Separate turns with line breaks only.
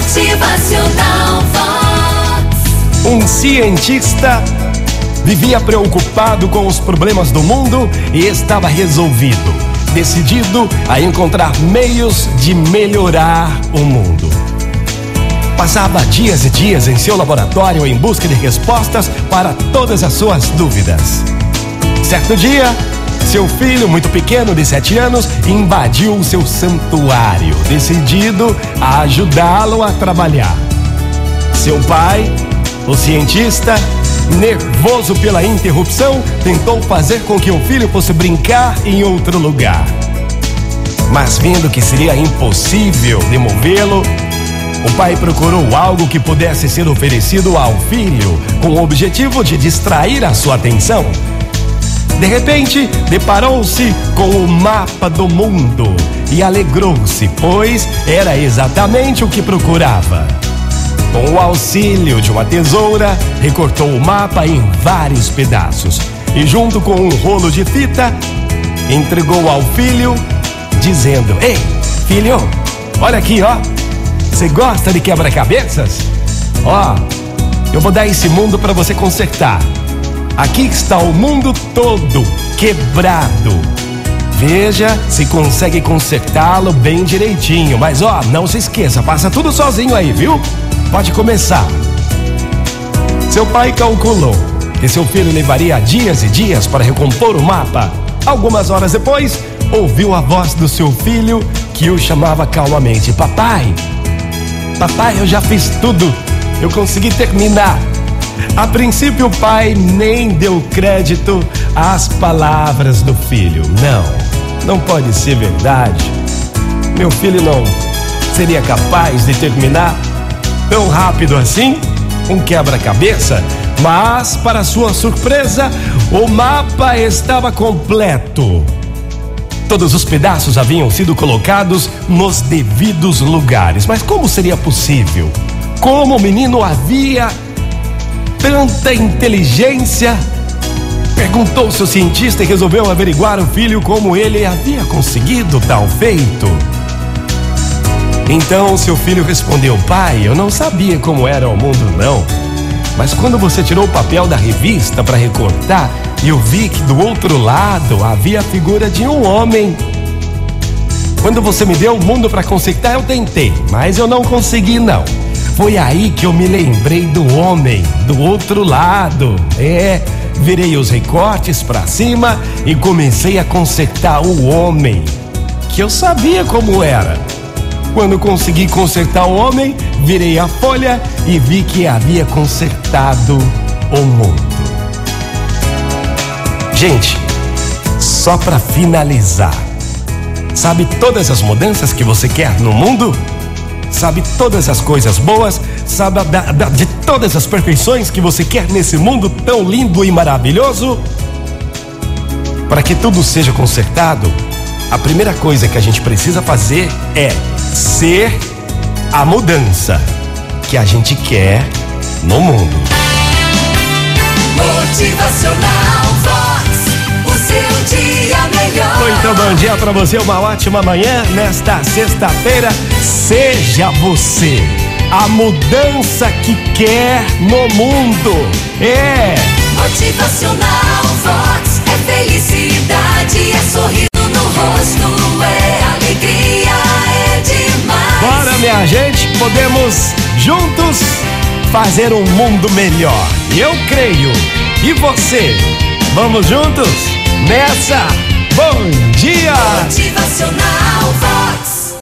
Motivacional Vox.
Um cientista vivia preocupado com os problemas do mundo e estava resolvido, decidido a encontrar meios de melhorar o mundo. Passava dias e dias em seu laboratório em busca de respostas para todas as suas dúvidas. Certo dia, seu filho, muito pequeno, de sete anos, invadiu o seu santuário, decidido a ajudá-lo a trabalhar. Seu pai, o cientista, nervoso pela interrupção, tentou fazer com que o filho fosse brincar em outro lugar. Mas vendo que seria impossível demovê-lo, o pai procurou algo que pudesse ser oferecido ao filho, com o objetivo de distrair a sua atenção. De repente, deparou-se com o mapa do mundo e alegrou-se, pois era exatamente o que procurava. Com o auxílio de uma tesoura, recortou o mapa em vários pedaços e, junto com um rolo de fita, entregou ao filho, dizendo: Ei, filho, olha aqui, ó. Você gosta de quebra-cabeças? Ó, eu vou dar esse mundo para você consertar. Aqui está o mundo todo quebrado. Veja se consegue consertá-lo bem direitinho. Mas ó, não se esqueça, faça tudo sozinho aí, viu? Pode começar. Seu pai calculou que seu filho levaria dias e dias para recompor o mapa. Algumas horas depois, ouviu a voz do seu filho que o chamava calmamente: Papai, papai, eu já fiz tudo. Eu consegui terminar. A princípio, o pai nem deu crédito às palavras do filho. Não, não pode ser verdade. Meu filho não seria capaz de terminar tão rápido assim um quebra-cabeça. Mas, para sua surpresa, o mapa estava completo. Todos os pedaços haviam sido colocados nos devidos lugares. Mas como seria possível? Como o menino havia tanta inteligência? Perguntou-se o cientista e resolveu averiguar o filho como ele havia conseguido tal feito. Então seu filho respondeu: Pai, eu não sabia como era o mundo, não. Mas quando você tirou o papel da revista para recortar, eu vi que do outro lado havia a figura de um homem. Quando você me deu o mundo para consertar, eu tentei, mas eu não consegui, não. Foi aí que eu me lembrei do homem, do outro lado. É, virei os recortes para cima e comecei a consertar o homem, que eu sabia como era. Quando consegui consertar o homem, virei a folha e vi que havia consertado o mundo. Gente, só para finalizar, sabe todas as mudanças que você quer no mundo? Sabe todas as coisas boas? Sabe da, da, de todas as perfeições que você quer nesse mundo tão lindo e maravilhoso? Para que tudo seja consertado, a primeira coisa que a gente precisa fazer é ser a mudança que a gente quer no mundo.
Motivacional
Muito bom dia para você, uma ótima manhã nesta sexta-feira. Seja você a mudança que quer no mundo. É.
Motivacional Vox. É felicidade, é sorriso no rosto, é alegria, é demais.
Bora, minha gente, podemos juntos fazer um mundo melhor. Eu creio. E você? Vamos juntos? Nessa! Bom dia! Motivacional.